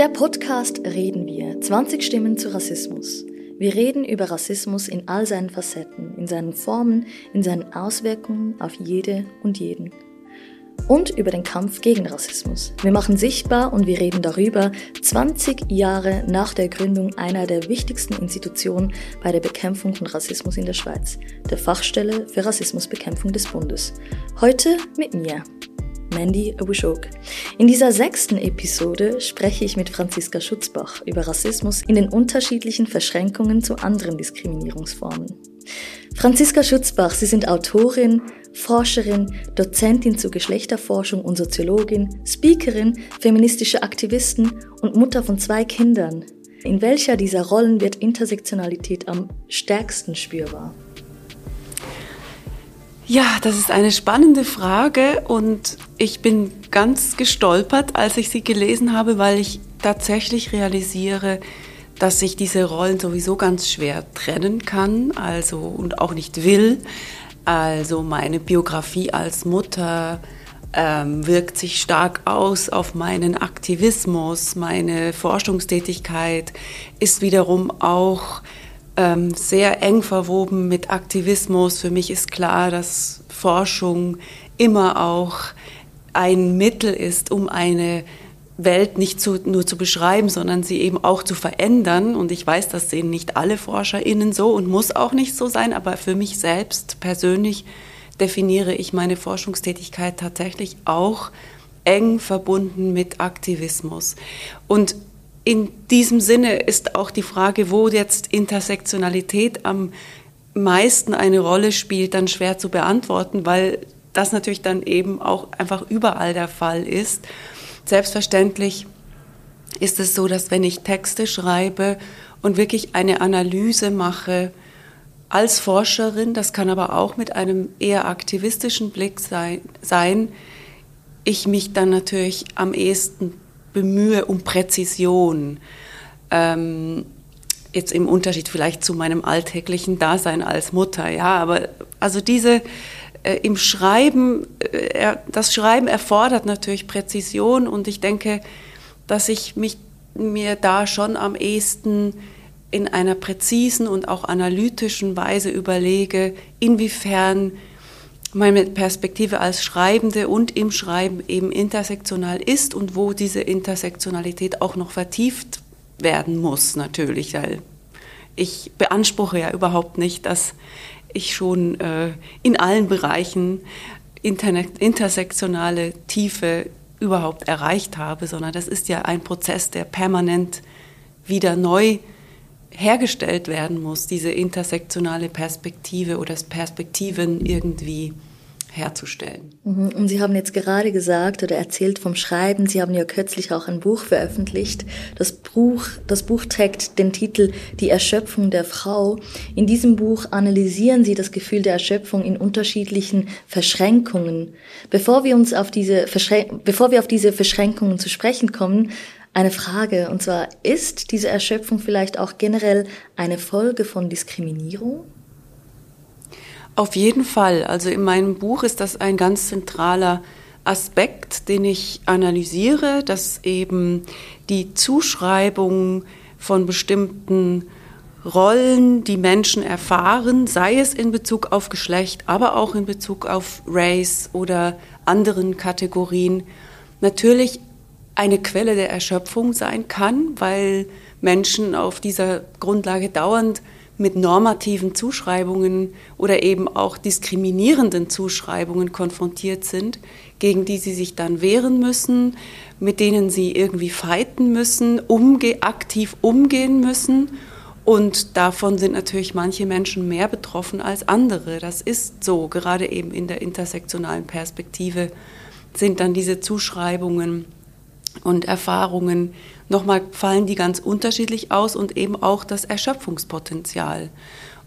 der Podcast reden wir 20 Stimmen zu Rassismus. Wir reden über Rassismus in all seinen Facetten, in seinen Formen, in seinen Auswirkungen auf jede und jeden. Und über den Kampf gegen Rassismus. Wir machen sichtbar und wir reden darüber 20 Jahre nach der Gründung einer der wichtigsten Institutionen bei der Bekämpfung von Rassismus in der Schweiz, der Fachstelle für Rassismusbekämpfung des Bundes. Heute mit mir, Mandy Abushok. In dieser sechsten Episode spreche ich mit Franziska Schutzbach über Rassismus in den unterschiedlichen Verschränkungen zu anderen Diskriminierungsformen. Franziska Schutzbach, Sie sind Autorin, Forscherin, Dozentin zur Geschlechterforschung und Soziologin, Speakerin, feministische Aktivistin und Mutter von zwei Kindern. In welcher dieser Rollen wird Intersektionalität am stärksten spürbar? Ja, das ist eine spannende Frage und ich bin ganz gestolpert, als ich sie gelesen habe, weil ich tatsächlich realisiere, dass ich diese Rollen sowieso ganz schwer trennen kann, also und auch nicht will. Also meine Biografie als Mutter ähm, wirkt sich stark aus auf meinen Aktivismus, meine Forschungstätigkeit ist wiederum auch ähm, sehr eng verwoben mit Aktivismus. Für mich ist klar, dass Forschung immer auch ein Mittel ist, um eine Welt nicht zu, nur zu beschreiben, sondern sie eben auch zu verändern. Und ich weiß, das sehen nicht alle ForscherInnen so und muss auch nicht so sein, aber für mich selbst persönlich definiere ich meine Forschungstätigkeit tatsächlich auch eng verbunden mit Aktivismus. Und in diesem Sinne ist auch die Frage, wo jetzt Intersektionalität am meisten eine Rolle spielt, dann schwer zu beantworten, weil das natürlich dann eben auch einfach überall der Fall ist. Selbstverständlich ist es so, dass wenn ich Texte schreibe und wirklich eine Analyse mache, als Forscherin, das kann aber auch mit einem eher aktivistischen Blick sein, ich mich dann natürlich am ehesten bemühe um Präzision. Ähm, jetzt im Unterschied vielleicht zu meinem alltäglichen Dasein als Mutter, ja, aber also diese äh, im Schreiben, äh, das Schreiben erfordert natürlich Präzision und ich denke, dass ich mich mir da schon am ehesten in einer präzisen und auch analytischen Weise überlege, inwiefern meine Perspektive als Schreibende und im Schreiben eben intersektional ist und wo diese Intersektionalität auch noch vertieft werden muss, natürlich, weil ich beanspruche ja überhaupt nicht, dass ich schon äh, in allen Bereichen Internet, intersektionale Tiefe überhaupt erreicht habe, sondern das ist ja ein Prozess, der permanent wieder neu hergestellt werden muss, diese intersektionale Perspektive oder Perspektiven irgendwie herzustellen. Mhm. Und Sie haben jetzt gerade gesagt oder erzählt vom Schreiben. Sie haben ja kürzlich auch ein Buch veröffentlicht. Das Buch, das Buch trägt den Titel Die Erschöpfung der Frau. In diesem Buch analysieren Sie das Gefühl der Erschöpfung in unterschiedlichen Verschränkungen. Bevor wir uns auf diese, Verschrän bevor wir auf diese Verschränkungen zu sprechen kommen, eine Frage, und zwar, ist diese Erschöpfung vielleicht auch generell eine Folge von Diskriminierung? Auf jeden Fall. Also in meinem Buch ist das ein ganz zentraler Aspekt, den ich analysiere, dass eben die Zuschreibung von bestimmten Rollen, die Menschen erfahren, sei es in Bezug auf Geschlecht, aber auch in Bezug auf Race oder anderen Kategorien, natürlich eine Quelle der Erschöpfung sein kann, weil Menschen auf dieser Grundlage dauernd mit normativen Zuschreibungen oder eben auch diskriminierenden Zuschreibungen konfrontiert sind, gegen die sie sich dann wehren müssen, mit denen sie irgendwie fighten müssen, umge aktiv umgehen müssen. Und davon sind natürlich manche Menschen mehr betroffen als andere. Das ist so, gerade eben in der intersektionalen Perspektive sind dann diese Zuschreibungen und Erfahrungen nochmal fallen die ganz unterschiedlich aus und eben auch das Erschöpfungspotenzial.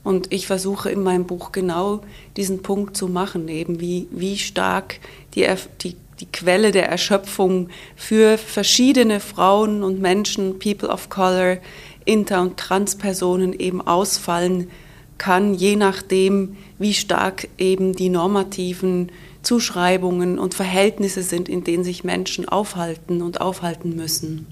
Und ich versuche in meinem Buch genau diesen Punkt zu machen, eben wie, wie stark die, die, die Quelle der Erschöpfung für verschiedene Frauen und Menschen, People of Color, Inter- und Transpersonen eben ausfallen kann, je nachdem, wie stark eben die normativen Zuschreibungen und Verhältnisse sind, in denen sich Menschen aufhalten und aufhalten müssen.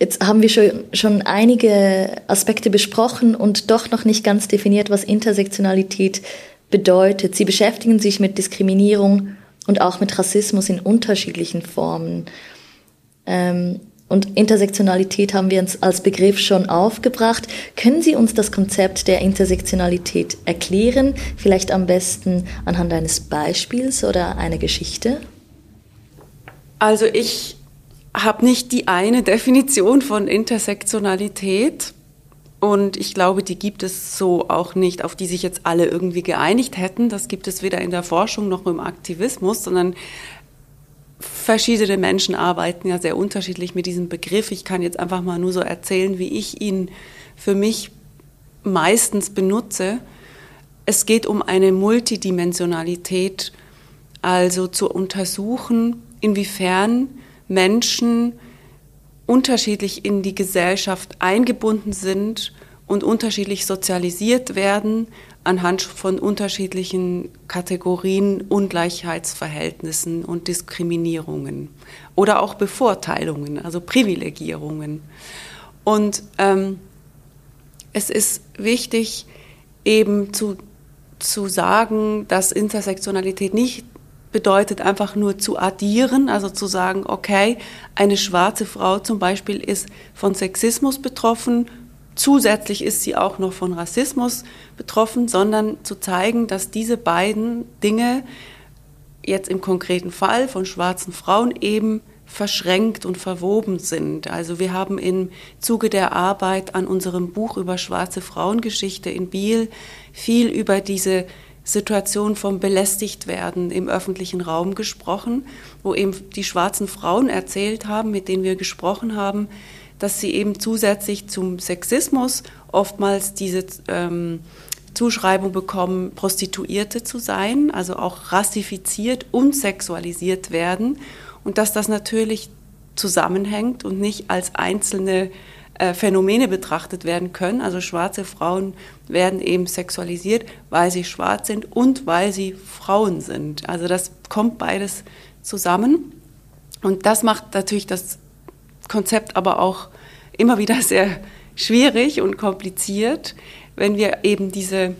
Jetzt haben wir schon, schon einige Aspekte besprochen und doch noch nicht ganz definiert, was Intersektionalität bedeutet. Sie beschäftigen sich mit Diskriminierung und auch mit Rassismus in unterschiedlichen Formen. Ähm, und Intersektionalität haben wir uns als Begriff schon aufgebracht. Können Sie uns das Konzept der Intersektionalität erklären? Vielleicht am besten anhand eines Beispiels oder einer Geschichte? Also ich habe nicht die eine Definition von Intersektionalität. Und ich glaube, die gibt es so auch nicht, auf die sich jetzt alle irgendwie geeinigt hätten. Das gibt es weder in der Forschung noch im Aktivismus, sondern verschiedene Menschen arbeiten ja sehr unterschiedlich mit diesem Begriff. Ich kann jetzt einfach mal nur so erzählen, wie ich ihn für mich meistens benutze. Es geht um eine Multidimensionalität, also zu untersuchen, inwiefern Menschen unterschiedlich in die Gesellschaft eingebunden sind und unterschiedlich sozialisiert werden anhand von unterschiedlichen Kategorien, Ungleichheitsverhältnissen und Diskriminierungen oder auch Bevorteilungen, also Privilegierungen. Und ähm, es ist wichtig, eben zu, zu sagen, dass Intersektionalität nicht bedeutet einfach nur zu addieren, also zu sagen, okay, eine schwarze Frau zum Beispiel ist von Sexismus betroffen, Zusätzlich ist sie auch noch von Rassismus betroffen, sondern zu zeigen, dass diese beiden Dinge jetzt im konkreten Fall von schwarzen Frauen eben verschränkt und verwoben sind. Also wir haben im Zuge der Arbeit an unserem Buch über schwarze Frauengeschichte in Biel viel über diese Situation vom Belästigtwerden im öffentlichen Raum gesprochen, wo eben die schwarzen Frauen erzählt haben, mit denen wir gesprochen haben, dass sie eben zusätzlich zum Sexismus oftmals diese ähm, Zuschreibung bekommen, Prostituierte zu sein, also auch rassifiziert und sexualisiert werden und dass das natürlich zusammenhängt und nicht als einzelne äh, Phänomene betrachtet werden können. Also schwarze Frauen werden eben sexualisiert, weil sie schwarz sind und weil sie Frauen sind. Also das kommt beides zusammen. Und das macht natürlich das Konzept aber auch immer wieder sehr schwierig und kompliziert, wenn wir eben diese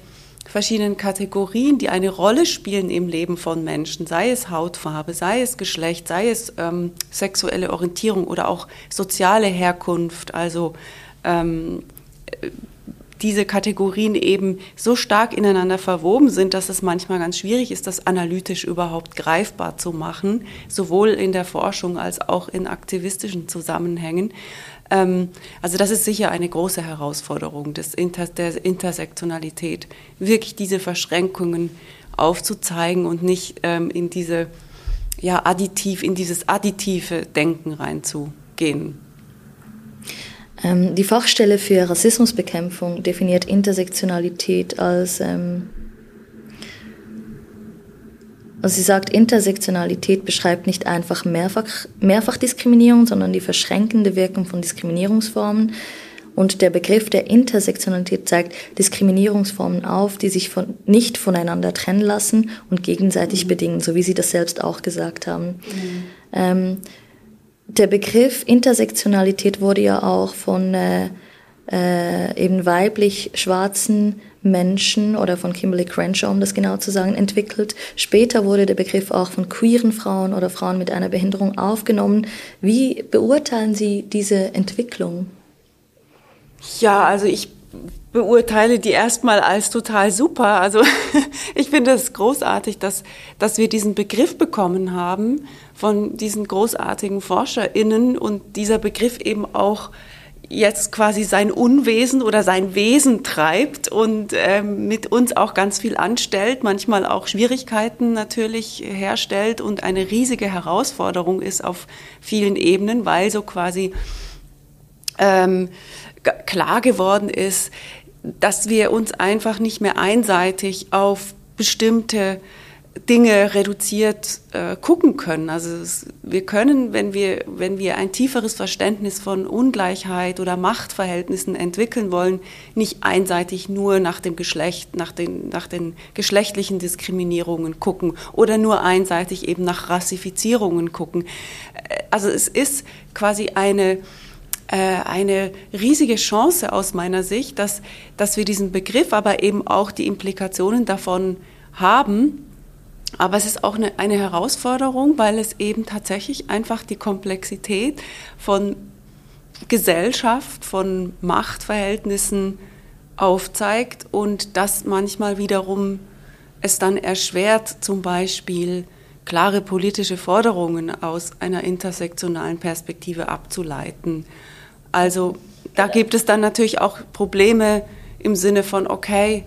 verschiedenen Kategorien, die eine Rolle spielen im Leben von Menschen, sei es Hautfarbe, sei es Geschlecht, sei es ähm, sexuelle Orientierung oder auch soziale Herkunft, also ähm, diese Kategorien eben so stark ineinander verwoben sind, dass es manchmal ganz schwierig ist, das analytisch überhaupt greifbar zu machen, sowohl in der Forschung als auch in aktivistischen Zusammenhängen. Ähm, also das ist sicher eine große Herausforderung des Inter der Intersektionalität, wirklich diese Verschränkungen aufzuzeigen und nicht ähm, in diese ja additiv in dieses additive Denken reinzugehen. Ähm, die Fachstelle für Rassismusbekämpfung definiert Intersektionalität als, ähm, also sie sagt, Intersektionalität beschreibt nicht einfach Mehrfach, Mehrfachdiskriminierung, sondern die verschränkende Wirkung von Diskriminierungsformen. Und der Begriff der Intersektionalität zeigt Diskriminierungsformen auf, die sich von, nicht voneinander trennen lassen und gegenseitig mhm. bedingen, so wie Sie das selbst auch gesagt haben. Mhm. Ähm, der Begriff Intersektionalität wurde ja auch von äh, äh, eben weiblich schwarzen Menschen oder von Kimberly Crenshaw, um das genau zu sagen, entwickelt. Später wurde der Begriff auch von queeren Frauen oder Frauen mit einer Behinderung aufgenommen. Wie beurteilen Sie diese Entwicklung? Ja, also ich beurteile die erstmal als total super. Also ich finde es großartig, dass, dass wir diesen Begriff bekommen haben von diesen großartigen ForscherInnen und dieser Begriff eben auch jetzt quasi sein Unwesen oder sein Wesen treibt und ähm, mit uns auch ganz viel anstellt, manchmal auch Schwierigkeiten natürlich herstellt und eine riesige Herausforderung ist auf vielen Ebenen, weil so quasi ähm, klar geworden ist, dass wir uns einfach nicht mehr einseitig auf bestimmte Dinge reduziert äh, gucken können. Also es, wir können, wenn wir, wenn wir ein tieferes Verständnis von Ungleichheit oder Machtverhältnissen entwickeln wollen, nicht einseitig nur nach dem Geschlecht, nach den, nach den geschlechtlichen Diskriminierungen gucken oder nur einseitig eben nach Rassifizierungen gucken. Äh, also es ist quasi eine äh, eine riesige Chance aus meiner Sicht, dass, dass wir diesen Begriff, aber eben auch die Implikationen davon haben. Aber es ist auch eine, eine Herausforderung, weil es eben tatsächlich einfach die Komplexität von Gesellschaft, von Machtverhältnissen aufzeigt und das manchmal wiederum es dann erschwert, zum Beispiel klare politische Forderungen aus einer intersektionalen Perspektive abzuleiten. Also da gibt es dann natürlich auch Probleme im Sinne von, okay,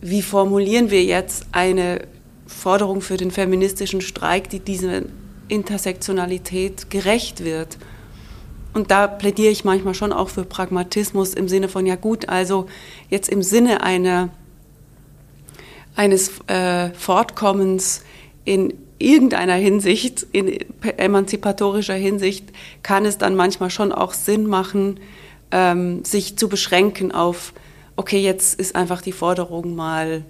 wie formulieren wir jetzt eine Forderung für den feministischen Streik, die dieser Intersektionalität gerecht wird? Und da plädiere ich manchmal schon auch für Pragmatismus im Sinne von, ja gut, also jetzt im Sinne einer, eines äh, Fortkommens in irgendeiner Hinsicht, in emanzipatorischer Hinsicht, kann es dann manchmal schon auch Sinn machen, ähm, sich zu beschränken auf, okay, jetzt ist einfach die Forderung mal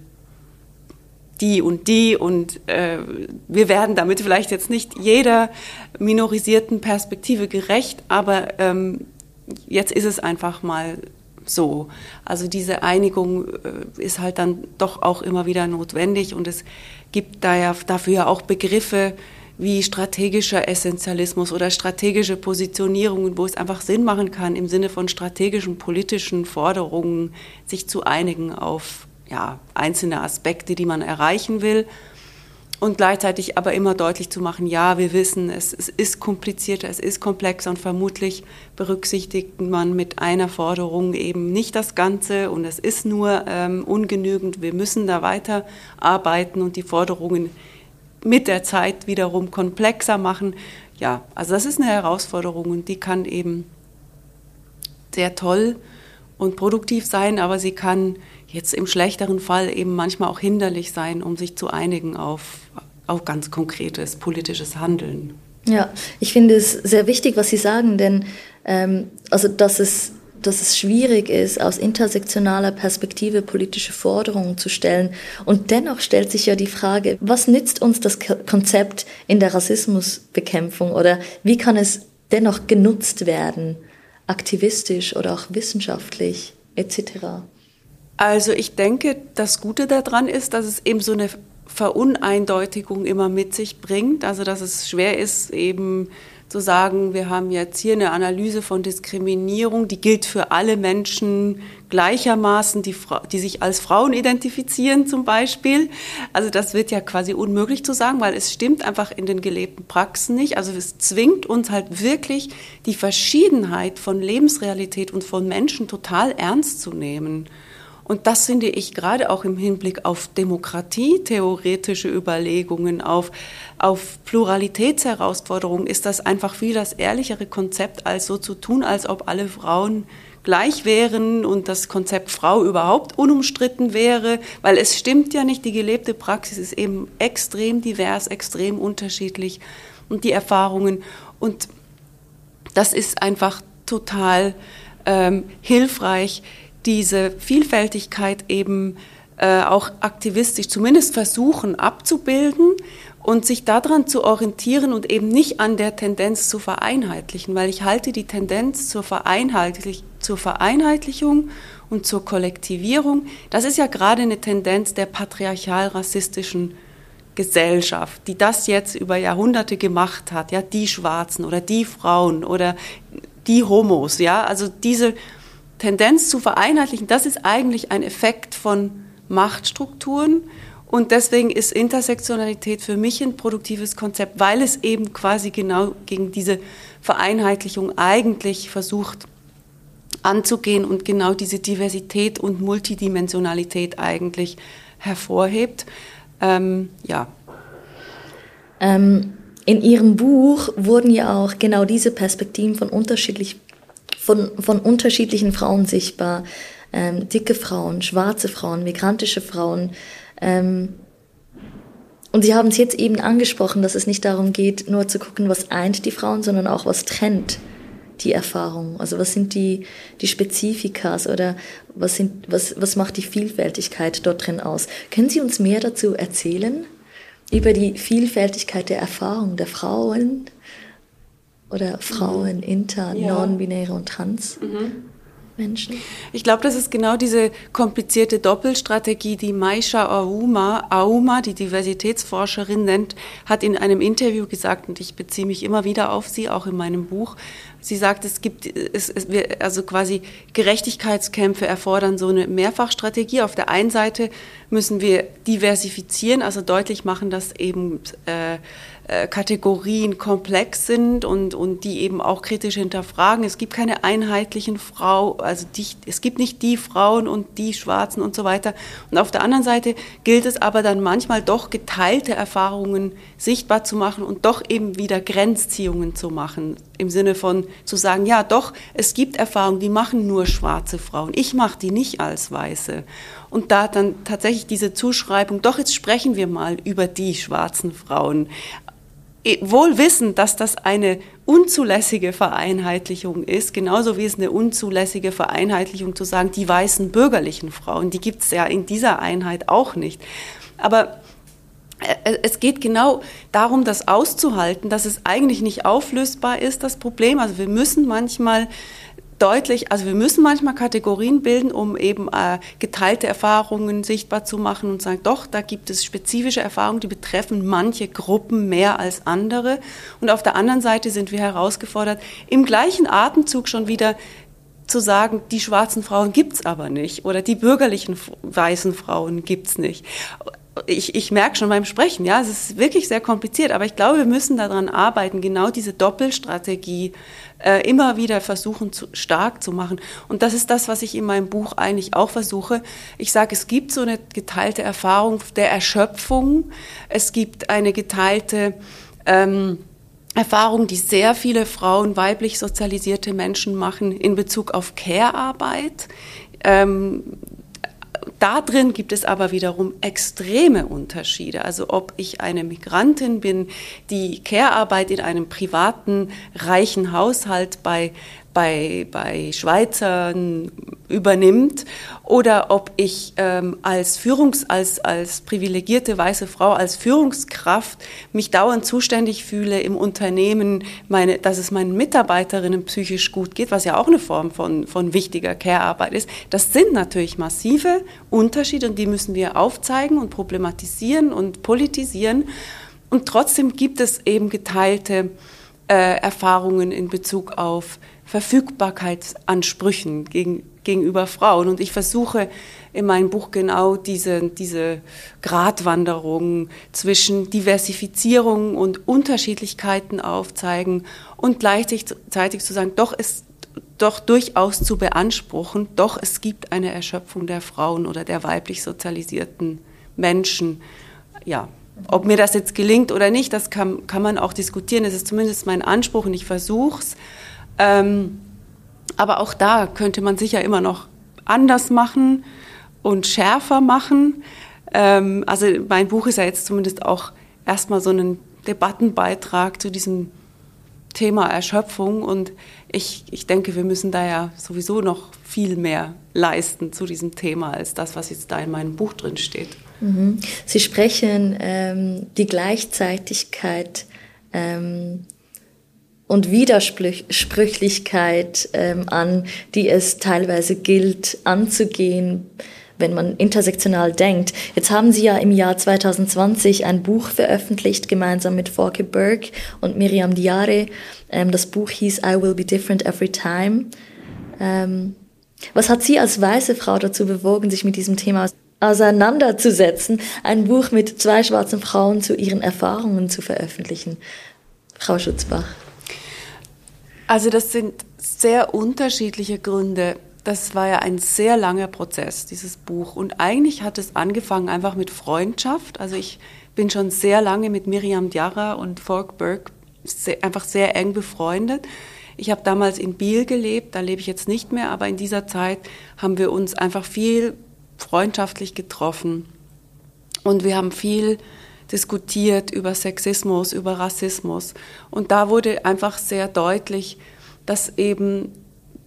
die und die und äh, wir werden damit vielleicht jetzt nicht jeder minorisierten Perspektive gerecht, aber ähm, jetzt ist es einfach mal so. Also diese Einigung äh, ist halt dann doch auch immer wieder notwendig und es gibt da ja dafür ja auch Begriffe wie strategischer Essentialismus oder strategische Positionierungen, wo es einfach Sinn machen kann, im Sinne von strategischen politischen Forderungen sich zu einigen auf ja, einzelne Aspekte, die man erreichen will. Und gleichzeitig aber immer deutlich zu machen, ja, wir wissen, es, es ist komplizierter, es ist komplexer und vermutlich berücksichtigt man mit einer Forderung eben nicht das Ganze und es ist nur ähm, ungenügend. Wir müssen da weiter arbeiten und die Forderungen mit der Zeit wiederum komplexer machen. Ja, also das ist eine Herausforderung und die kann eben sehr toll und produktiv sein, aber sie kann jetzt im schlechteren Fall eben manchmal auch hinderlich sein, um sich zu einigen auf, auf ganz konkretes politisches Handeln. Ja, ich finde es sehr wichtig, was Sie sagen, denn ähm, also dass es dass es schwierig ist, aus intersektionaler Perspektive politische Forderungen zu stellen. Und dennoch stellt sich ja die Frage, was nützt uns das Konzept in der Rassismusbekämpfung oder wie kann es dennoch genutzt werden, aktivistisch oder auch wissenschaftlich etc.? Also ich denke, das Gute daran ist, dass es eben so eine Veruneindeutigung immer mit sich bringt. Also dass es schwer ist, eben zu sagen, wir haben jetzt hier eine Analyse von Diskriminierung, die gilt für alle Menschen gleichermaßen, die, die sich als Frauen identifizieren zum Beispiel. Also das wird ja quasi unmöglich zu sagen, weil es stimmt einfach in den gelebten Praxen nicht. Also es zwingt uns halt wirklich die Verschiedenheit von Lebensrealität und von Menschen total ernst zu nehmen. Und das finde ich gerade auch im Hinblick auf Demokratie, theoretische Überlegungen, auf, auf Pluralitätsherausforderungen, ist das einfach viel das ehrlichere Konzept, als so zu tun, als ob alle Frauen gleich wären und das Konzept Frau überhaupt unumstritten wäre, weil es stimmt ja nicht, die gelebte Praxis ist eben extrem divers, extrem unterschiedlich und die Erfahrungen. Und das ist einfach total ähm, hilfreich, diese Vielfältigkeit eben äh, auch aktivistisch zumindest versuchen abzubilden und sich daran zu orientieren und eben nicht an der Tendenz zu vereinheitlichen, weil ich halte die Tendenz zur, Vereinheitlich zur Vereinheitlichung und zur Kollektivierung, das ist ja gerade eine Tendenz der patriarchal-rassistischen Gesellschaft, die das jetzt über Jahrhunderte gemacht hat, ja, die Schwarzen oder die Frauen oder die Homos, ja, also diese Tendenz zu vereinheitlichen, das ist eigentlich ein Effekt von Machtstrukturen. Und deswegen ist Intersektionalität für mich ein produktives Konzept, weil es eben quasi genau gegen diese Vereinheitlichung eigentlich versucht anzugehen und genau diese Diversität und Multidimensionalität eigentlich hervorhebt. Ähm, ja. Ähm, in Ihrem Buch wurden ja auch genau diese Perspektiven von unterschiedlich von, von unterschiedlichen Frauen sichtbar. Ähm, dicke Frauen, schwarze Frauen, migrantische Frauen. Ähm, und Sie haben es jetzt eben angesprochen, dass es nicht darum geht, nur zu gucken, was eint die Frauen, sondern auch, was trennt die Erfahrung. Also was sind die, die Spezifikas oder was, sind, was, was macht die Vielfältigkeit dort drin aus? Können Sie uns mehr dazu erzählen? Über die Vielfältigkeit der Erfahrung der Frauen? Oder Frauen, mhm. Inter, ja. Non-Binäre und Trans. Mhm. Menschen? Ich glaube, das ist genau diese komplizierte Doppelstrategie, die Maisha Auma, Auma, die Diversitätsforscherin nennt, hat in einem Interview gesagt, und ich beziehe mich immer wieder auf sie, auch in meinem Buch, Sie sagt, es gibt, es, es, also quasi Gerechtigkeitskämpfe erfordern so eine Mehrfachstrategie. Auf der einen Seite müssen wir diversifizieren, also deutlich machen, dass eben äh, äh, Kategorien komplex sind und, und die eben auch kritisch hinterfragen. Es gibt keine einheitlichen Frau, also die, es gibt nicht die Frauen und die Schwarzen und so weiter. Und auf der anderen Seite gilt es aber dann manchmal doch geteilte Erfahrungen sichtbar zu machen und doch eben wieder Grenzziehungen zu machen. Im Sinne von zu sagen, ja doch, es gibt Erfahrungen, die machen nur schwarze Frauen. Ich mache die nicht als Weiße. Und da dann tatsächlich diese Zuschreibung, doch jetzt sprechen wir mal über die schwarzen Frauen wohl wissen, dass das eine unzulässige Vereinheitlichung ist, genauso wie es eine unzulässige Vereinheitlichung zu sagen, die weißen bürgerlichen Frauen, die gibt es ja in dieser Einheit auch nicht. Aber äh, es geht genau darum, das auszuhalten, dass es eigentlich nicht auflösbar ist, das Problem. Also wir müssen manchmal deutlich, also wir müssen manchmal Kategorien bilden, um eben äh, geteilte Erfahrungen sichtbar zu machen und sagen, doch, da gibt es spezifische Erfahrungen, die betreffen manche Gruppen mehr als andere. Und auf der anderen Seite sind wir herausgefordert, im gleichen Atemzug schon wieder zu sagen, die schwarzen Frauen gibt's aber nicht oder die bürgerlichen weißen Frauen gibt's nicht ich, ich merke schon beim Sprechen, ja, es ist wirklich sehr kompliziert, aber ich glaube, wir müssen daran arbeiten, genau diese Doppelstrategie äh, immer wieder versuchen, zu, stark zu machen. Und das ist das, was ich in meinem Buch eigentlich auch versuche. Ich sage, es gibt so eine geteilte Erfahrung der Erschöpfung, es gibt eine geteilte ähm, Erfahrung, die sehr viele Frauen, weiblich sozialisierte Menschen machen in Bezug auf Care-Arbeit. Ähm, da drin gibt es aber wiederum extreme Unterschiede. Also ob ich eine Migrantin bin, die Care-Arbeit in einem privaten, reichen Haushalt bei bei, bei Schweizern übernimmt oder ob ich ähm, als Führungs als als privilegierte weiße Frau als Führungskraft mich dauernd zuständig fühle im Unternehmen meine dass es meinen Mitarbeiterinnen psychisch gut geht was ja auch eine Form von von wichtiger Care-Arbeit ist. Das sind natürlich massive Unterschiede und die müssen wir aufzeigen und problematisieren und politisieren. Und trotzdem gibt es eben geteilte äh, Erfahrungen in Bezug auf Verfügbarkeitsansprüchen gegen, gegenüber Frauen. Und ich versuche in meinem Buch genau diese, diese Gratwanderung zwischen Diversifizierung und Unterschiedlichkeiten aufzeigen und gleichzeitig zu sagen, doch ist doch durchaus zu beanspruchen, doch es gibt eine Erschöpfung der Frauen oder der weiblich sozialisierten Menschen. Ja, ob mir das jetzt gelingt oder nicht, das kann, kann man auch diskutieren. Es ist zumindest mein Anspruch und ich versuche es. Ähm, aber auch da könnte man sicher immer noch anders machen und schärfer machen. Ähm, also mein Buch ist ja jetzt zumindest auch erstmal so ein Debattenbeitrag zu diesem Thema Erschöpfung und ich, ich denke, wir müssen da ja sowieso noch viel mehr leisten zu diesem Thema als das, was jetzt da in meinem Buch drin steht. Mhm. Sie sprechen ähm, die Gleichzeitigkeit ähm, und Widersprüchlichkeit ähm, an, die es teilweise gilt anzugehen, wenn man intersektional denkt. Jetzt haben Sie ja im Jahr 2020 ein Buch veröffentlicht, gemeinsam mit Forke Burke und Miriam Diare. Ähm, das Buch hieß I Will Be Different Every Time. Ähm, was hat Sie als weiße Frau dazu bewogen, sich mit diesem Thema auseinanderzusetzen, ein Buch mit zwei schwarzen Frauen zu ihren Erfahrungen zu veröffentlichen? Frau Schutzbach. Also das sind sehr unterschiedliche Gründe. Das war ja ein sehr langer Prozess, dieses Buch. Und eigentlich hat es angefangen einfach mit Freundschaft. Also ich bin schon sehr lange mit Miriam Diarra und Falk Burke sehr, einfach sehr eng befreundet. Ich habe damals in Biel gelebt, da lebe ich jetzt nicht mehr, aber in dieser Zeit haben wir uns einfach viel freundschaftlich getroffen. Und wir haben viel diskutiert über Sexismus, über Rassismus. Und da wurde einfach sehr deutlich, dass eben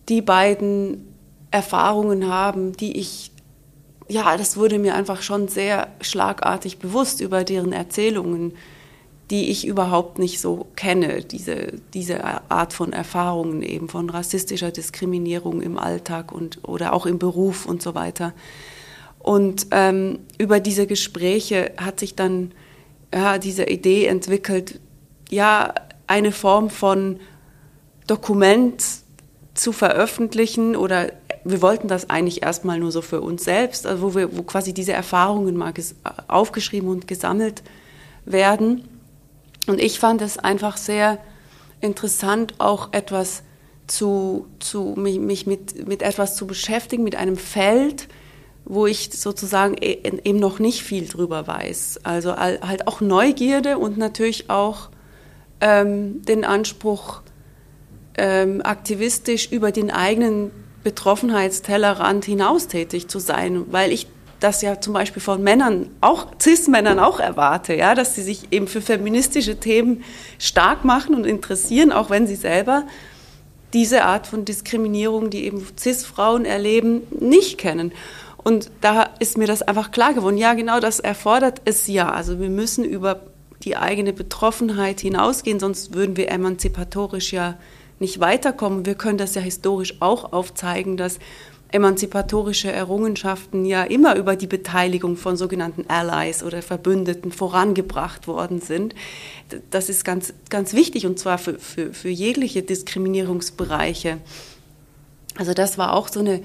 die beiden Erfahrungen haben, die ich, ja, das wurde mir einfach schon sehr schlagartig bewusst über deren Erzählungen, die ich überhaupt nicht so kenne, diese, diese Art von Erfahrungen eben von rassistischer Diskriminierung im Alltag und oder auch im Beruf und so weiter. Und ähm, über diese Gespräche hat sich dann ja, diese Idee entwickelt, ja, eine Form von Dokument zu veröffentlichen oder wir wollten das eigentlich erstmal nur so für uns selbst, also wo wir, wo quasi diese Erfahrungen mal aufgeschrieben und gesammelt werden. Und ich fand es einfach sehr interessant, auch etwas zu, zu mich, mich mit, mit etwas zu beschäftigen, mit einem Feld, wo ich sozusagen e, eben noch nicht viel drüber weiß. Also halt auch Neugierde und natürlich auch ähm, den Anspruch, ähm, aktivistisch über den eigenen Betroffenheitstellerrand hinaus tätig zu sein, weil ich das ja zum Beispiel von Männern, auch Cis-Männern auch erwarte, ja, dass sie sich eben für feministische Themen stark machen und interessieren, auch wenn sie selber diese Art von Diskriminierung, die eben Cis-Frauen erleben, nicht kennen. Und da ist mir das einfach klar geworden. Ja, genau das erfordert es ja. Also wir müssen über die eigene Betroffenheit hinausgehen, sonst würden wir emanzipatorisch ja nicht weiterkommen. Wir können das ja historisch auch aufzeigen, dass emanzipatorische Errungenschaften ja immer über die Beteiligung von sogenannten Allies oder Verbündeten vorangebracht worden sind. Das ist ganz, ganz wichtig und zwar für, für, für jegliche Diskriminierungsbereiche. Also das war auch so eine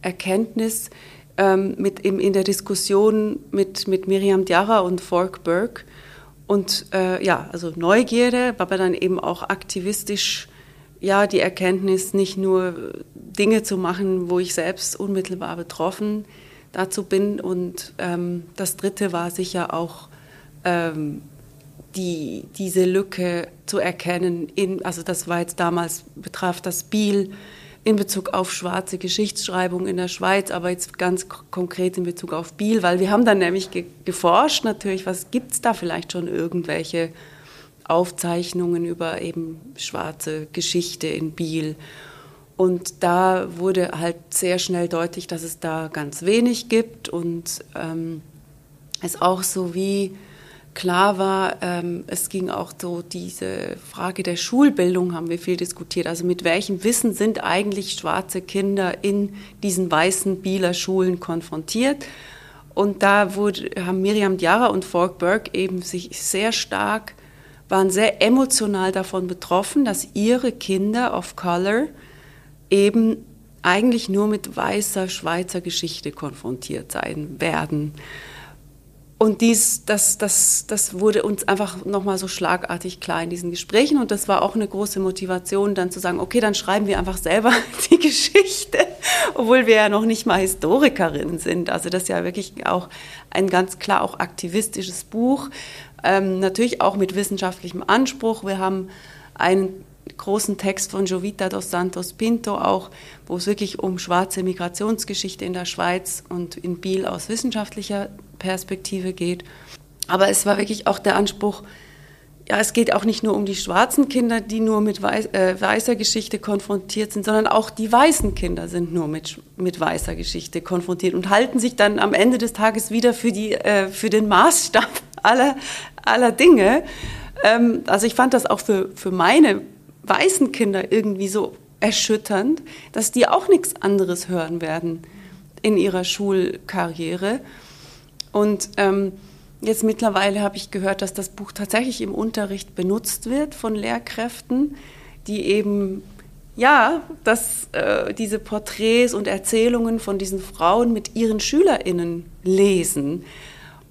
Erkenntnis ähm, mit im, in der Diskussion mit, mit Miriam Diarra und Falk Burke. Und äh, ja, also Neugierde, aber dann eben auch aktivistisch ja, die Erkenntnis, nicht nur Dinge zu machen, wo ich selbst unmittelbar betroffen dazu bin. Und ähm, das Dritte war sicher auch ähm, die, diese Lücke zu erkennen. In, also das war jetzt damals, betraf das Biel in Bezug auf schwarze Geschichtsschreibung in der Schweiz, aber jetzt ganz konkret in Bezug auf Biel, weil wir haben dann nämlich ge geforscht natürlich, was gibt es da vielleicht schon irgendwelche Aufzeichnungen über eben schwarze Geschichte in Biel. Und da wurde halt sehr schnell deutlich, dass es da ganz wenig gibt und ähm, es auch so wie klar war, ähm, es ging auch so diese Frage der Schulbildung, haben wir viel diskutiert. Also mit welchem Wissen sind eigentlich schwarze Kinder in diesen weißen Bieler Schulen konfrontiert? Und da wurde, haben Miriam Diarra und Falk Burke eben sich sehr stark waren sehr emotional davon betroffen, dass ihre Kinder of Color eben eigentlich nur mit weißer Schweizer Geschichte konfrontiert sein werden. Und dies, das, das, das wurde uns einfach nochmal so schlagartig klar in diesen Gesprächen. Und das war auch eine große Motivation, dann zu sagen, okay, dann schreiben wir einfach selber die Geschichte, obwohl wir ja noch nicht mal Historikerinnen sind. Also das ist ja wirklich auch ein ganz klar auch aktivistisches Buch, ähm, natürlich auch mit wissenschaftlichem Anspruch. Wir haben einen großen Text von Jovita dos Santos Pinto auch, wo es wirklich um schwarze Migrationsgeschichte in der Schweiz und in Biel aus wissenschaftlicher Perspektive geht. Aber es war wirklich auch der Anspruch, ja, es geht auch nicht nur um die schwarzen Kinder, die nur mit äh, weißer Geschichte konfrontiert sind, sondern auch die weißen Kinder sind nur mit, mit weißer Geschichte konfrontiert und halten sich dann am Ende des Tages wieder für, die, äh, für den Maßstab aller, aller Dinge. Ähm, also ich fand das auch für, für meine weißen Kinder irgendwie so erschütternd, dass die auch nichts anderes hören werden in ihrer Schulkarriere. Und ähm, jetzt mittlerweile habe ich gehört, dass das Buch tatsächlich im Unterricht benutzt wird von Lehrkräften, die eben ja, dass äh, diese Porträts und Erzählungen von diesen Frauen mit ihren SchülerInnen lesen.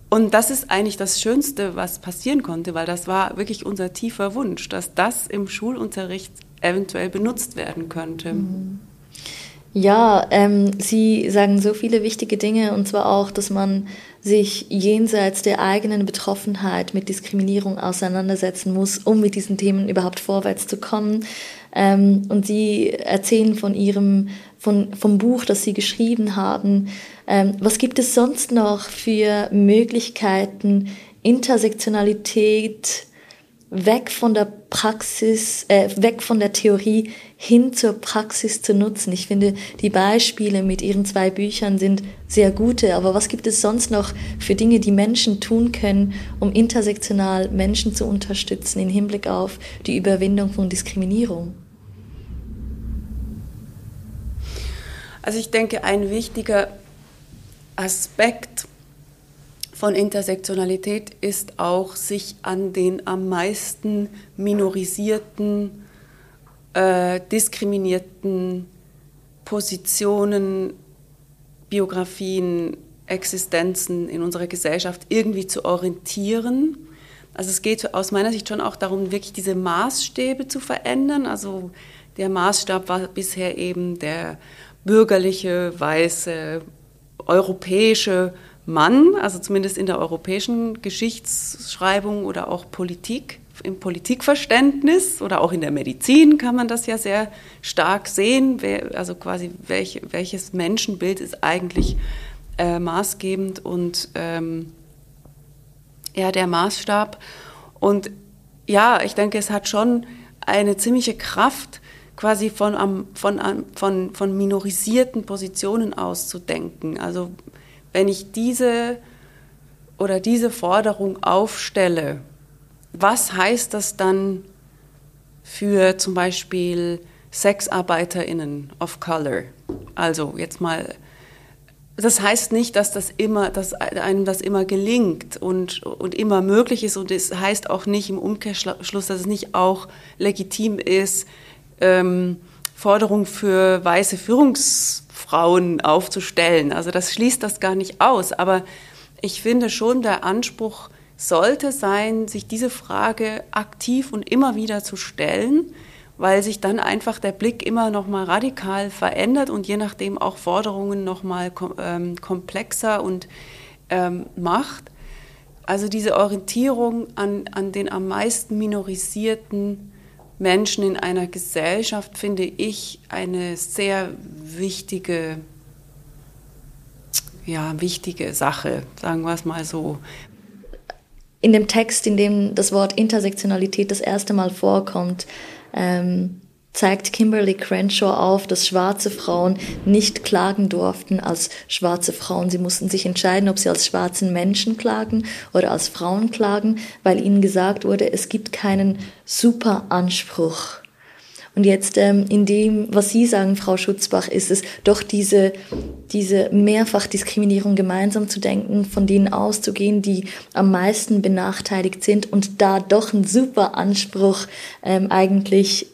Und das ist eigentlich das Schönste, was passieren konnte, weil das war wirklich unser tiefer Wunsch, dass das im Schulunterricht eventuell benutzt werden könnte. Mhm. Ja, ähm, Sie sagen so viele wichtige Dinge und zwar auch, dass man sich jenseits der eigenen Betroffenheit mit Diskriminierung auseinandersetzen muss, um mit diesen Themen überhaupt vorwärts zu kommen. Ähm, und Sie erzählen von Ihrem, von, vom Buch, das Sie geschrieben haben. Ähm, was gibt es sonst noch für Möglichkeiten, Intersektionalität weg von der Praxis, äh, weg von der Theorie hin zur Praxis zu nutzen. Ich finde, die Beispiele mit Ihren zwei Büchern sind sehr gute, aber was gibt es sonst noch für Dinge, die Menschen tun können, um intersektional Menschen zu unterstützen im Hinblick auf die Überwindung von Diskriminierung? Also ich denke, ein wichtiger Aspekt von Intersektionalität ist auch, sich an den am meisten minorisierten, äh, diskriminierten Positionen, Biografien, Existenzen in unserer Gesellschaft irgendwie zu orientieren. Also es geht aus meiner Sicht schon auch darum, wirklich diese Maßstäbe zu verändern. Also der Maßstab war bisher eben der bürgerliche, weiße, europäische Mann, also zumindest in der europäischen Geschichtsschreibung oder auch Politik, im Politikverständnis oder auch in der Medizin kann man das ja sehr stark sehen. Also quasi welch, welches Menschenbild ist eigentlich äh, maßgebend und ähm, ja, der Maßstab. Und ja, ich denke, es hat schon eine ziemliche Kraft, quasi von, von, von, von minorisierten Positionen auszudenken. Also wenn ich diese oder diese Forderung aufstelle, was heißt das dann für zum Beispiel SexarbeiterInnen of Color? Also jetzt mal, das heißt nicht, dass das immer, dass einem das immer gelingt und, und immer möglich ist und es heißt auch nicht im Umkehrschluss, dass es nicht auch legitim ist, ähm, Forderungen für weiße Führungsfrauen aufzustellen. Also das schließt das gar nicht aus. Aber ich finde schon, der Anspruch sollte sein, sich diese Frage aktiv und immer wieder zu stellen, weil sich dann einfach der Blick immer noch mal radikal verändert und je nachdem auch Forderungen noch mal ähm, komplexer und ähm, macht. Also diese Orientierung an, an den am meisten minorisierten Menschen in einer Gesellschaft finde ich eine sehr wichtige, ja, wichtige Sache, sagen wir es mal so. In dem Text, in dem das Wort Intersektionalität das erste Mal vorkommt, ähm, zeigt Kimberly Crenshaw auf, dass schwarze Frauen nicht klagen durften als schwarze Frauen. Sie mussten sich entscheiden, ob sie als schwarzen Menschen klagen oder als Frauen klagen, weil ihnen gesagt wurde, es gibt keinen Superanspruch. Und jetzt ähm, in dem, was Sie sagen, Frau Schutzbach, ist es doch diese, diese Mehrfachdiskriminierung gemeinsam zu denken, von denen auszugehen, die am meisten benachteiligt sind und da doch ein Superanspruch ähm, eigentlich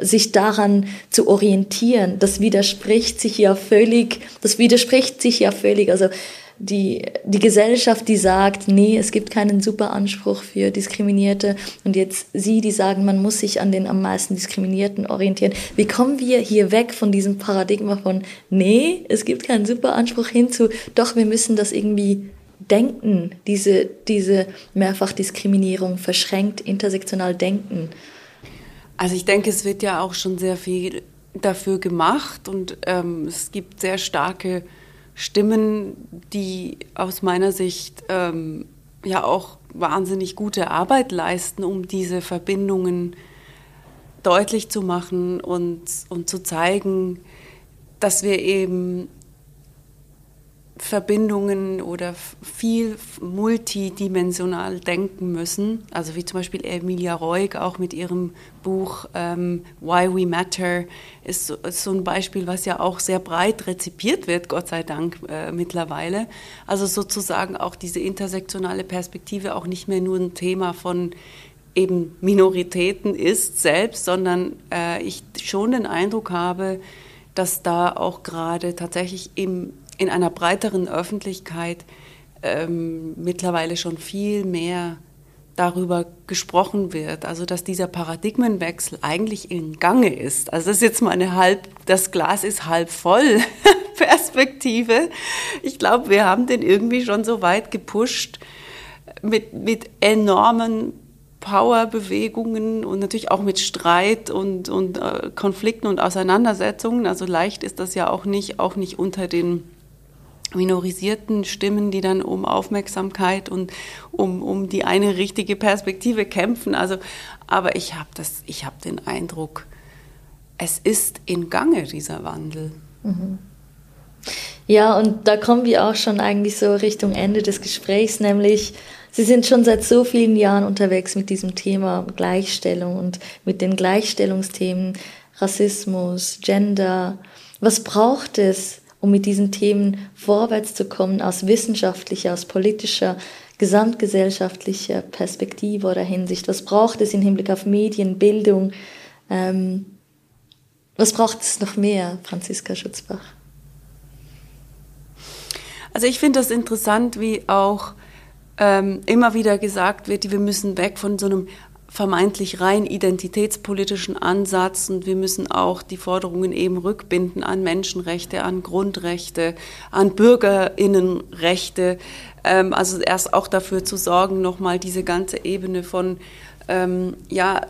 sich daran zu orientieren, das widerspricht sich ja völlig, das widerspricht sich ja völlig. Also die, die Gesellschaft, die sagt, nee, es gibt keinen Superanspruch für Diskriminierte und jetzt Sie, die sagen, man muss sich an den am meisten Diskriminierten orientieren. Wie kommen wir hier weg von diesem Paradigma von, nee, es gibt keinen Superanspruch hinzu, doch, wir müssen das irgendwie denken, diese, diese Mehrfachdiskriminierung verschränkt, intersektional denken. Also ich denke, es wird ja auch schon sehr viel dafür gemacht und ähm, es gibt sehr starke Stimmen, die aus meiner Sicht ähm, ja auch wahnsinnig gute Arbeit leisten, um diese Verbindungen deutlich zu machen und, und zu zeigen, dass wir eben Verbindungen oder viel multidimensional denken müssen. Also wie zum Beispiel Emilia Reuk auch mit ihrem Buch ähm, Why We Matter ist so, ist so, ein Beispiel, was ja auch sehr breit rezipiert wird, Gott sei Dank äh, mittlerweile. Also sozusagen auch diese intersektionale Perspektive auch nicht mehr nur ein Thema von eben Minoritäten ist selbst, sondern äh, ich schon den Eindruck habe, dass da auch gerade tatsächlich im in einer breiteren Öffentlichkeit ähm, mittlerweile schon viel mehr darüber gesprochen wird, also dass dieser Paradigmenwechsel eigentlich in Gange ist. Also das ist jetzt mal eine halb, das Glas ist halb voll Perspektive. Ich glaube, wir haben den irgendwie schon so weit gepusht mit, mit enormen Powerbewegungen und natürlich auch mit Streit und, und äh, Konflikten und Auseinandersetzungen. Also leicht ist das ja auch nicht, auch nicht unter den minorisierten Stimmen, die dann um Aufmerksamkeit und um, um die eine richtige Perspektive kämpfen. Also, aber ich habe habe den Eindruck, es ist in Gange dieser Wandel. Mhm. Ja, und da kommen wir auch schon eigentlich so Richtung Ende des Gesprächs, nämlich Sie sind schon seit so vielen Jahren unterwegs mit diesem Thema Gleichstellung und mit den Gleichstellungsthemen Rassismus, Gender. Was braucht es, um mit diesen Themen vorwärts zu kommen aus wissenschaftlicher, aus politischer, gesamtgesellschaftlicher Perspektive oder Hinsicht? Was braucht es im Hinblick auf Medien, Bildung? Ähm, was braucht es noch mehr, Franziska Schutzbach? Also ich finde das interessant, wie auch ähm, immer wieder gesagt wird, wir müssen weg von so einem vermeintlich rein identitätspolitischen Ansatz und wir müssen auch die Forderungen eben rückbinden an Menschenrechte, an Grundrechte, an Bürgerinnenrechte. Ähm, also erst auch dafür zu sorgen, nochmal diese ganze Ebene von ähm, ja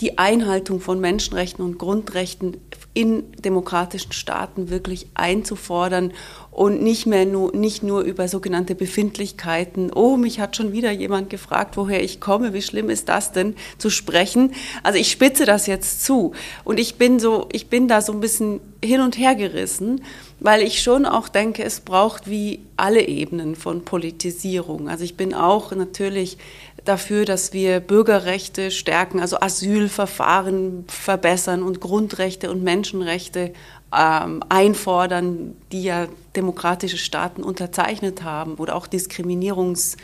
die Einhaltung von Menschenrechten und Grundrechten in demokratischen Staaten wirklich einzufordern und nicht mehr nur, nicht nur über sogenannte Befindlichkeiten, oh, mich hat schon wieder jemand gefragt, woher ich komme, wie schlimm ist das denn, zu sprechen. Also ich spitze das jetzt zu und ich bin so, ich bin da so ein bisschen hin und her gerissen, weil ich schon auch denke, es braucht wie alle Ebenen von Politisierung. Also ich bin auch natürlich dafür, dass wir Bürgerrechte stärken, also Asylverfahren verbessern und Grundrechte und Menschenrechte ähm, einfordern, die ja demokratische Staaten unterzeichnet haben oder auch Diskriminierungs,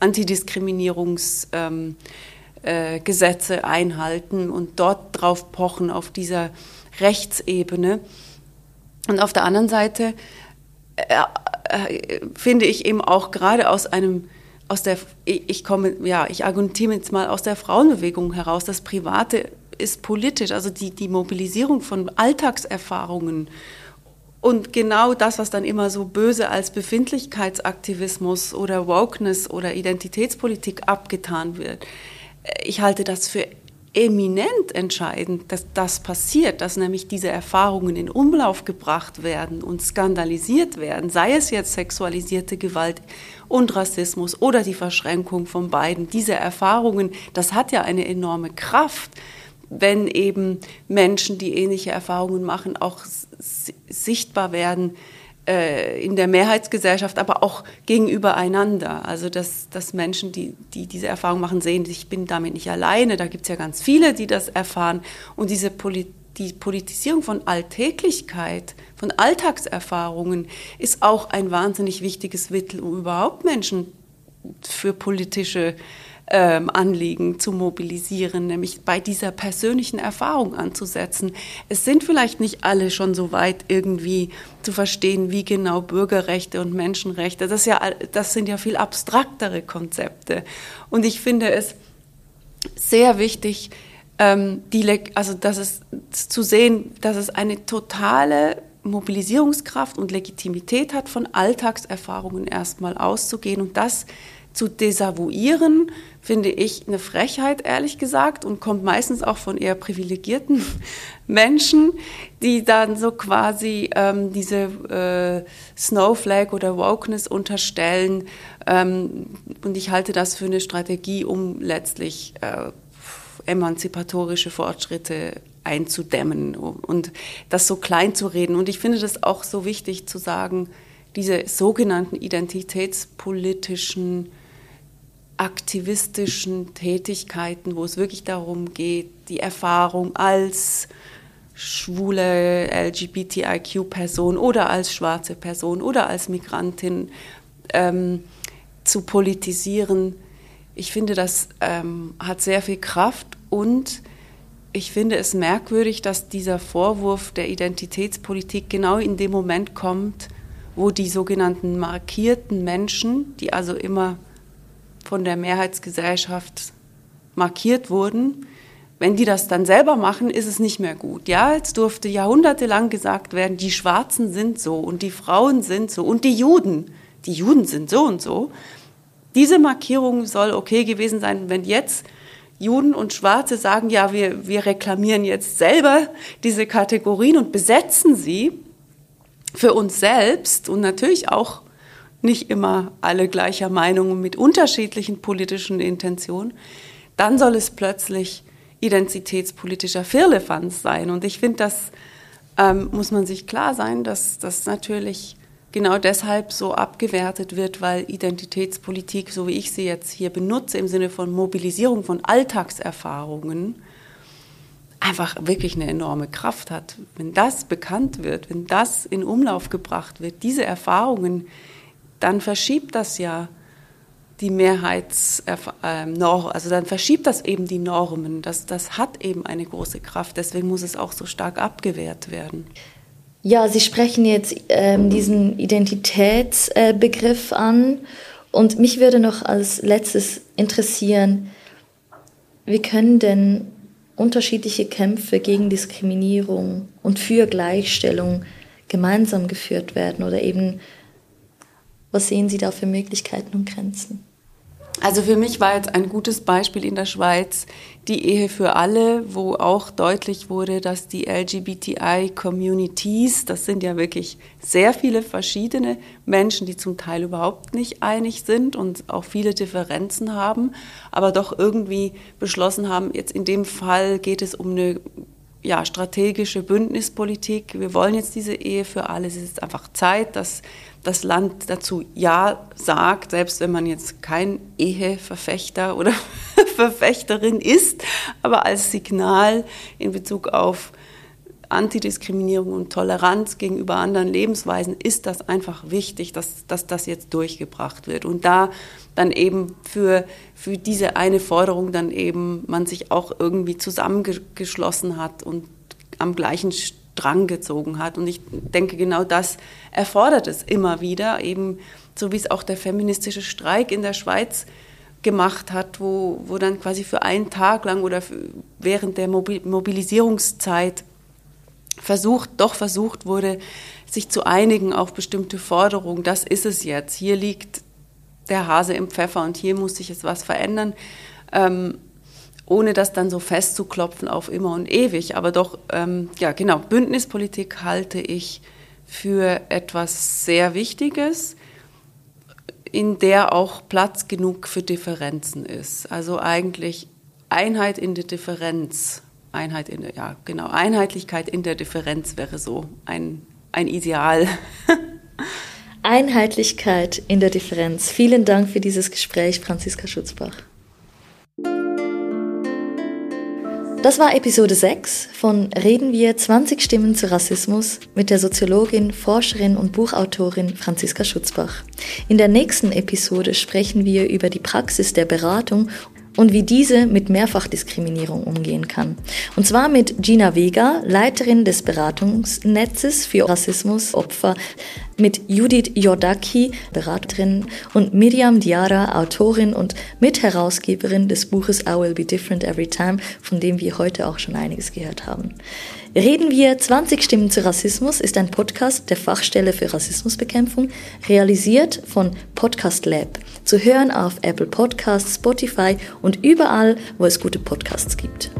Antidiskriminierungsgesetze ähm, äh, einhalten und dort drauf pochen auf dieser Rechtsebene. Und auf der anderen Seite äh, äh, finde ich eben auch gerade aus einem aus der, ich komme, ja, ich argumentiere jetzt mal aus der Frauenbewegung heraus, das Private ist politisch, also die, die Mobilisierung von Alltagserfahrungen und genau das, was dann immer so böse als Befindlichkeitsaktivismus oder Wokeness oder Identitätspolitik abgetan wird. Ich halte das für eminent entscheidend, dass das passiert, dass nämlich diese Erfahrungen in Umlauf gebracht werden und skandalisiert werden, sei es jetzt sexualisierte Gewalt und Rassismus oder die Verschränkung von beiden. Diese Erfahrungen, das hat ja eine enorme Kraft, wenn eben Menschen, die ähnliche Erfahrungen machen, auch sichtbar werden äh, in der Mehrheitsgesellschaft, aber auch gegenüber einander. Also dass, dass Menschen, die, die diese Erfahrung machen, sehen, ich bin damit nicht alleine. Da gibt es ja ganz viele, die das erfahren. Und diese Politik die Politisierung von Alltäglichkeit, von Alltagserfahrungen ist auch ein wahnsinnig wichtiges Mittel, um überhaupt Menschen für politische ähm, Anliegen zu mobilisieren, nämlich bei dieser persönlichen Erfahrung anzusetzen. Es sind vielleicht nicht alle schon so weit irgendwie zu verstehen, wie genau Bürgerrechte und Menschenrechte, das, ja, das sind ja viel abstraktere Konzepte. Und ich finde es sehr wichtig, ähm, die, also dass es zu sehen, dass es eine totale Mobilisierungskraft und Legitimität hat, von Alltagserfahrungen erstmal auszugehen und das zu desavouieren, finde ich eine Frechheit, ehrlich gesagt, und kommt meistens auch von eher privilegierten Menschen, die dann so quasi ähm, diese äh, Snowflake oder Wokeness unterstellen. Ähm, und ich halte das für eine Strategie, um letztlich äh, emanzipatorische Fortschritte einzudämmen und das so klein zu reden. Und ich finde das auch so wichtig zu sagen, diese sogenannten identitätspolitischen, aktivistischen Tätigkeiten, wo es wirklich darum geht, die Erfahrung als schwule LGBTIQ-Person oder als schwarze Person oder als Migrantin ähm, zu politisieren, ich finde, das ähm, hat sehr viel Kraft und ich finde es merkwürdig, dass dieser Vorwurf der Identitätspolitik genau in dem Moment kommt, wo die sogenannten markierten Menschen, die also immer von der Mehrheitsgesellschaft markiert wurden, wenn die das dann selber machen, ist es nicht mehr gut. Ja, es durfte jahrhundertelang gesagt werden, die Schwarzen sind so und die Frauen sind so und die Juden, die Juden sind so und so. Diese Markierung soll okay gewesen sein, wenn jetzt Juden und Schwarze sagen, ja, wir, wir reklamieren jetzt selber diese Kategorien und besetzen sie für uns selbst und natürlich auch nicht immer alle gleicher Meinung mit unterschiedlichen politischen Intentionen, dann soll es plötzlich identitätspolitischer Firlefanz sein. Und ich finde, das ähm, muss man sich klar sein, dass das natürlich genau deshalb so abgewertet wird, weil Identitätspolitik, so wie ich sie jetzt hier benutze, im Sinne von Mobilisierung von Alltagserfahrungen, einfach wirklich eine enorme Kraft hat. Wenn das bekannt wird, wenn das in Umlauf gebracht wird, diese Erfahrungen, dann verschiebt das ja die Mehrheits, ähm, also dann verschiebt das eben die Normen. Das, das hat eben eine große Kraft. Deswegen muss es auch so stark abgewehrt werden. Ja, Sie sprechen jetzt ähm, diesen Identitätsbegriff äh, an. Und mich würde noch als letztes interessieren, wie können denn unterschiedliche Kämpfe gegen Diskriminierung und für Gleichstellung gemeinsam geführt werden oder eben was sehen Sie da für Möglichkeiten und Grenzen? Also für mich war jetzt ein gutes Beispiel in der Schweiz die Ehe für alle, wo auch deutlich wurde, dass die LGBTI-Communities, das sind ja wirklich sehr viele verschiedene Menschen, die zum Teil überhaupt nicht einig sind und auch viele Differenzen haben, aber doch irgendwie beschlossen haben, jetzt in dem Fall geht es um eine ja, strategische Bündnispolitik. Wir wollen jetzt diese Ehe für alle. Es ist einfach Zeit, dass das Land dazu Ja sagt, selbst wenn man jetzt kein Eheverfechter oder Verfechterin ist, aber als Signal in Bezug auf Antidiskriminierung und Toleranz gegenüber anderen Lebensweisen ist das einfach wichtig, dass, dass das jetzt durchgebracht wird. Und da dann eben für, für diese eine Forderung dann eben man sich auch irgendwie zusammengeschlossen hat und am gleichen Strang gezogen hat. Und ich denke, genau das erfordert es immer wieder, eben so wie es auch der feministische Streik in der Schweiz gemacht hat, wo, wo dann quasi für einen Tag lang oder während der Mobilisierungszeit versucht, doch versucht wurde, sich zu einigen auf bestimmte Forderungen. Das ist es jetzt. Hier liegt der Hase im Pfeffer und hier muss sich jetzt was verändern. Ähm, ohne das dann so festzuklopfen auf immer und ewig. Aber doch, ähm, ja, genau, Bündnispolitik halte ich für etwas sehr Wichtiges, in der auch Platz genug für Differenzen ist. Also eigentlich Einheit in der Differenz. Einheit in der, ja, genau, Einheitlichkeit in der Differenz wäre so ein, ein Ideal. Einheitlichkeit in der Differenz. Vielen Dank für dieses Gespräch, Franziska Schutzbach. Das war Episode 6 von Reden wir 20 Stimmen zu Rassismus mit der Soziologin, Forscherin und Buchautorin Franziska Schutzbach. In der nächsten Episode sprechen wir über die Praxis der Beratung und wie diese mit Mehrfachdiskriminierung umgehen kann. Und zwar mit Gina Vega, Leiterin des Beratungsnetzes für Rassismusopfer, mit Judith Jordaki, Beraterin, und Miriam Diara, Autorin und Mitherausgeberin des Buches I Will Be Different Every Time, von dem wir heute auch schon einiges gehört haben. Reden wir 20 Stimmen zu Rassismus ist ein Podcast der Fachstelle für Rassismusbekämpfung, realisiert von Podcast Lab. Zu hören auf Apple Podcasts, Spotify und überall, wo es gute Podcasts gibt.